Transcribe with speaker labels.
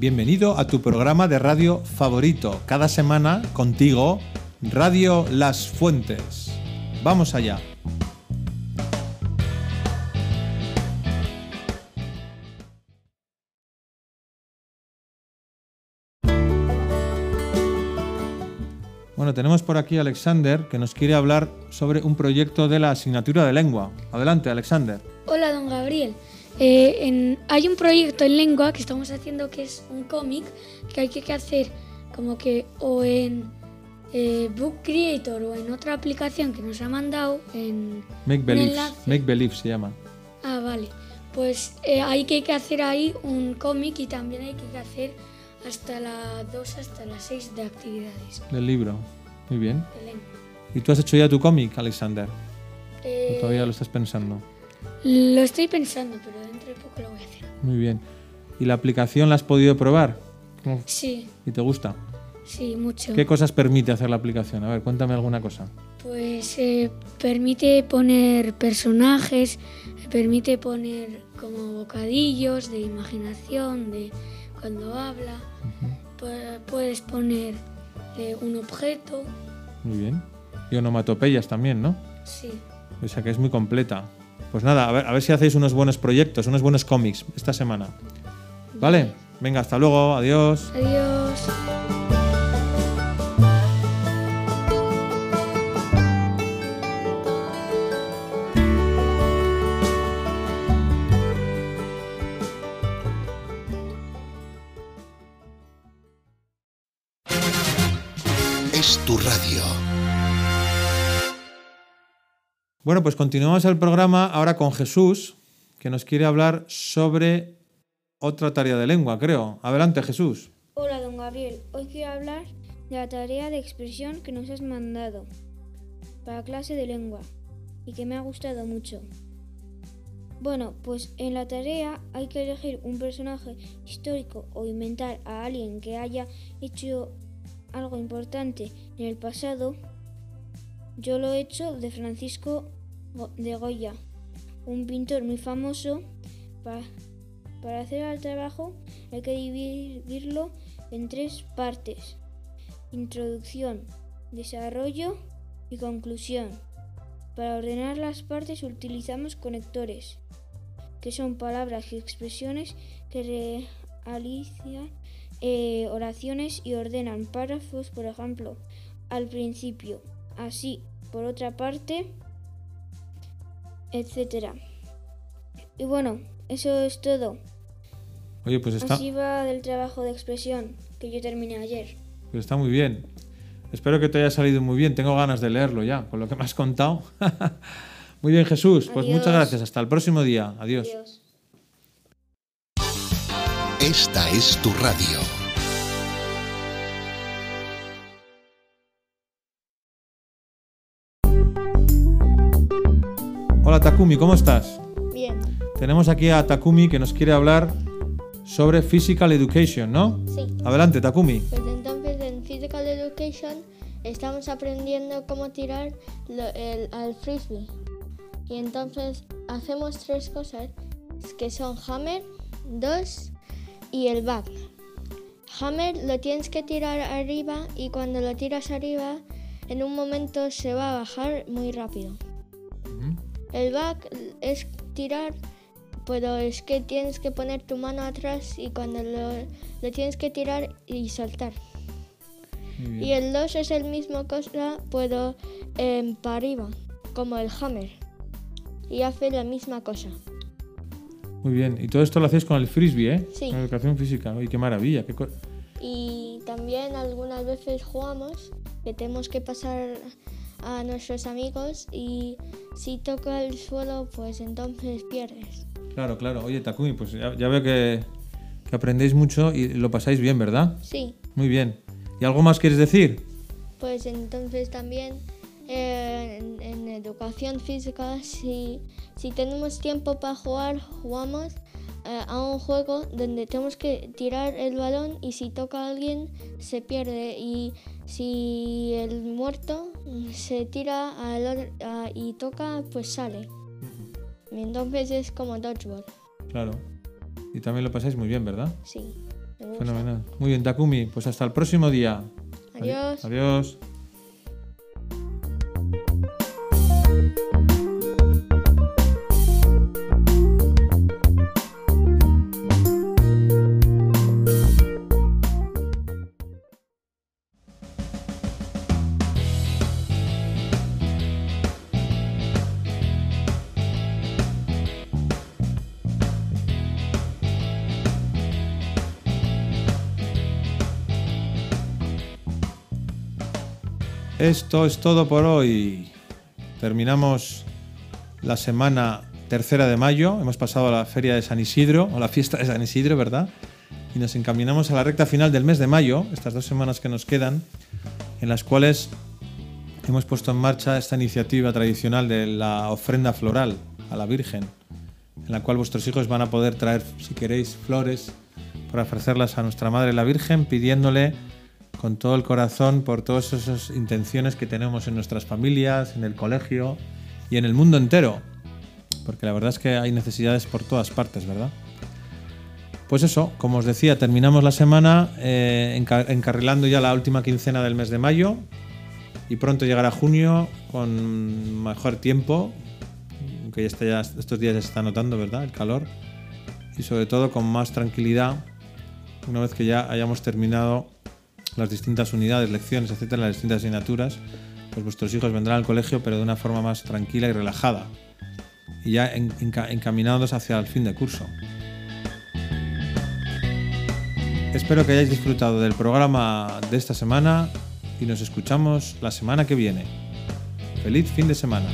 Speaker 1: Bienvenido a tu programa de radio favorito. Cada semana contigo, Radio Las Fuentes. Vamos allá. Bueno, tenemos por aquí a Alexander que nos quiere hablar sobre un proyecto de la asignatura de lengua. Adelante, Alexander.
Speaker 2: Hola, don Gabriel. Eh, en- hay un proyecto en lengua que estamos haciendo que es un cómic que hay que hacer como que o en eh, Book Creator o en otra aplicación que nos ha mandado en...
Speaker 1: Make Believe. Make Believe se llama.
Speaker 2: Ah, vale. Pues eh, hay que hacer ahí un cómic y también hay que hacer hasta las 2 hasta las 6 de actividades
Speaker 1: Del libro. Muy bien.
Speaker 2: de lengua.
Speaker 1: ¿Y tú has hecho ya tu cómic, Alexander?
Speaker 2: Eh,
Speaker 1: ¿O todavía lo estás pensando?
Speaker 2: Lo estoy pensando, pero dentro de poco lo voy a hacer.
Speaker 1: Muy bien. ¿Y la aplicación la has podido probar? ¿Cómo-
Speaker 2: Sí,
Speaker 1: ¿Y te gusta?
Speaker 2: sí, mucho.
Speaker 1: ¿Qué cosas permite hacer la aplicación? A ver, cuéntame alguna cosa.
Speaker 2: Pues eh, permite poner personajes, permite poner como bocadillos de imaginación, de cuando habla. Pu- Puedes poner eh, un objeto,
Speaker 1: Muy bien. Y onomatopeyas también, ¿no?
Speaker 2: sí.
Speaker 1: O sea que es muy completa. Pues nada, a ver, a ver si hacéis unos buenos proyectos, unos buenos cómics esta semana. ¿Vale? Venga, hasta luego, adiós.
Speaker 2: Adiós.
Speaker 3: Es tu radio.
Speaker 1: Bueno, pues continuamos el programa ahora con Jesús, que nos quiere hablar sobre otra tarea de lengua, creo. Adelante, Jesús.
Speaker 4: Hola, don Gabriel. Hoy quiero hablar de la tarea de expresión que nos has mandado para clase de lengua y que me ha gustado mucho. Bueno, pues en la tarea hay que elegir un personaje histórico o inventar a alguien que haya hecho algo importante en el pasado. Yo lo he hecho de Francisco de Goya, un pintor muy famoso. Pa- para hacer el trabajo hay que dividirlo en tres partes. Introducción, desarrollo y conclusión. Para ordenar las partes utilizamos conectores, que son palabras y expresiones que realizan eh, oraciones y ordenan párrafos, por ejemplo, al principio, así, por otra parte, etcétera. Y bueno, eso es todo.
Speaker 1: Oye, pues está,
Speaker 4: Así va del trabajo de expresión que yo terminé ayer.
Speaker 1: pues está muy bien. Espero que te haya salido muy bien. Tengo ganas de leerlo ya, con lo que me has contado. muy bien, Jesús. Pues muchas gracias. Hasta el próximo día. Adiós.
Speaker 4: Adiós.
Speaker 3: Esta es tu radio.
Speaker 1: Hola, Takumi, ¿cómo estás?
Speaker 4: Bien,
Speaker 1: Tenemos aquí a Takumi que nos quiere hablar sobre Physical Education, ¿no?
Speaker 5: Sí,
Speaker 1: Adelante, Takumi.
Speaker 5: pues entonces en Physical Education estamos aprendiendo cómo tirar lo- el, al frisbee. Y entonces hacemos tres cosas que son hammer, dos y el back. Hammer lo tienes que tirar arriba y cuando lo tiras arriba en un momento se va a bajar muy rápido. El back es tirar, pero es que tienes que poner tu mano atrás y cuando lo, lo tienes que tirar y soltar. Y el 2 es el mismo cosa, pero em, para arriba, como el hammer. Y hace la misma cosa.
Speaker 1: Muy bien. Y todo esto lo hacéis con el frisbee, ¿eh?
Speaker 5: Sí.
Speaker 1: Con educación física. Uy, qué maravilla. qué
Speaker 5: Y también algunas veces jugamos que tenemos que pasar a nuestros amigos y si toca el suelo, pues entonces pierdes.
Speaker 1: Claro, claro. Oye, Takumi, pues ya, ya veo que, que aprendéis mucho y lo pasáis bien, ¿verdad?
Speaker 5: Sí,
Speaker 1: Muy bien. ¿Y algo más quieres decir?
Speaker 5: pues entonces también eh, en, en educación física, si, si tenemos tiempo para jugar, jugamos eh, a un juego donde tenemos que tirar el balón y si toca a alguien se pierde y si el muerto se tira al otro- a- y toca pues sale. Y entonces es como dodgeball,
Speaker 1: Claro. Y también lo pasáis muy bien, ¿verdad?
Speaker 5: sí.
Speaker 1: Fenomenal. Muy bien, Takumi. Pues hasta el próximo día.
Speaker 5: Adiós.
Speaker 1: Adiós. Esto es todo por hoy. Terminamos la semana tercera de mayo. Hemos pasado a la feria de San Isidro, o la fiesta de San Isidro, ¿verdad? Y nos encaminamos a la recta final del mes de mayo, estas dos semanas que nos quedan, en las cuales hemos puesto en marcha esta iniciativa tradicional de la ofrenda floral a la Virgen, en la cual vuestros hijos van a poder traer, si queréis, flores para ofrecerlas a nuestra Madre la Virgen, pidiéndole con todo el corazón por todas esas intenciones que tenemos en nuestras familias, en el colegio y en el mundo entero. Porque la verdad es que hay necesidades por todas partes, ¿verdad? Pues eso, como os decía, terminamos la semana eh, enca- encarrilando ya la última quincena del mes de mayo y pronto llegará junio con mejor tiempo, aunque ya ya, estos días ya se está notando, ¿verdad? El calor y sobre todo con más tranquilidad una vez que ya hayamos terminado las distintas unidades, lecciones, etcétera, las distintas asignaturas, pues vuestros hijos vendrán al colegio, pero de una forma más tranquila y relajada. Y ya en- enca- encaminados hacia el fin de curso. Espero que hayáis disfrutado del programa de esta semana y nos escuchamos la semana que viene. Feliz fin de semana.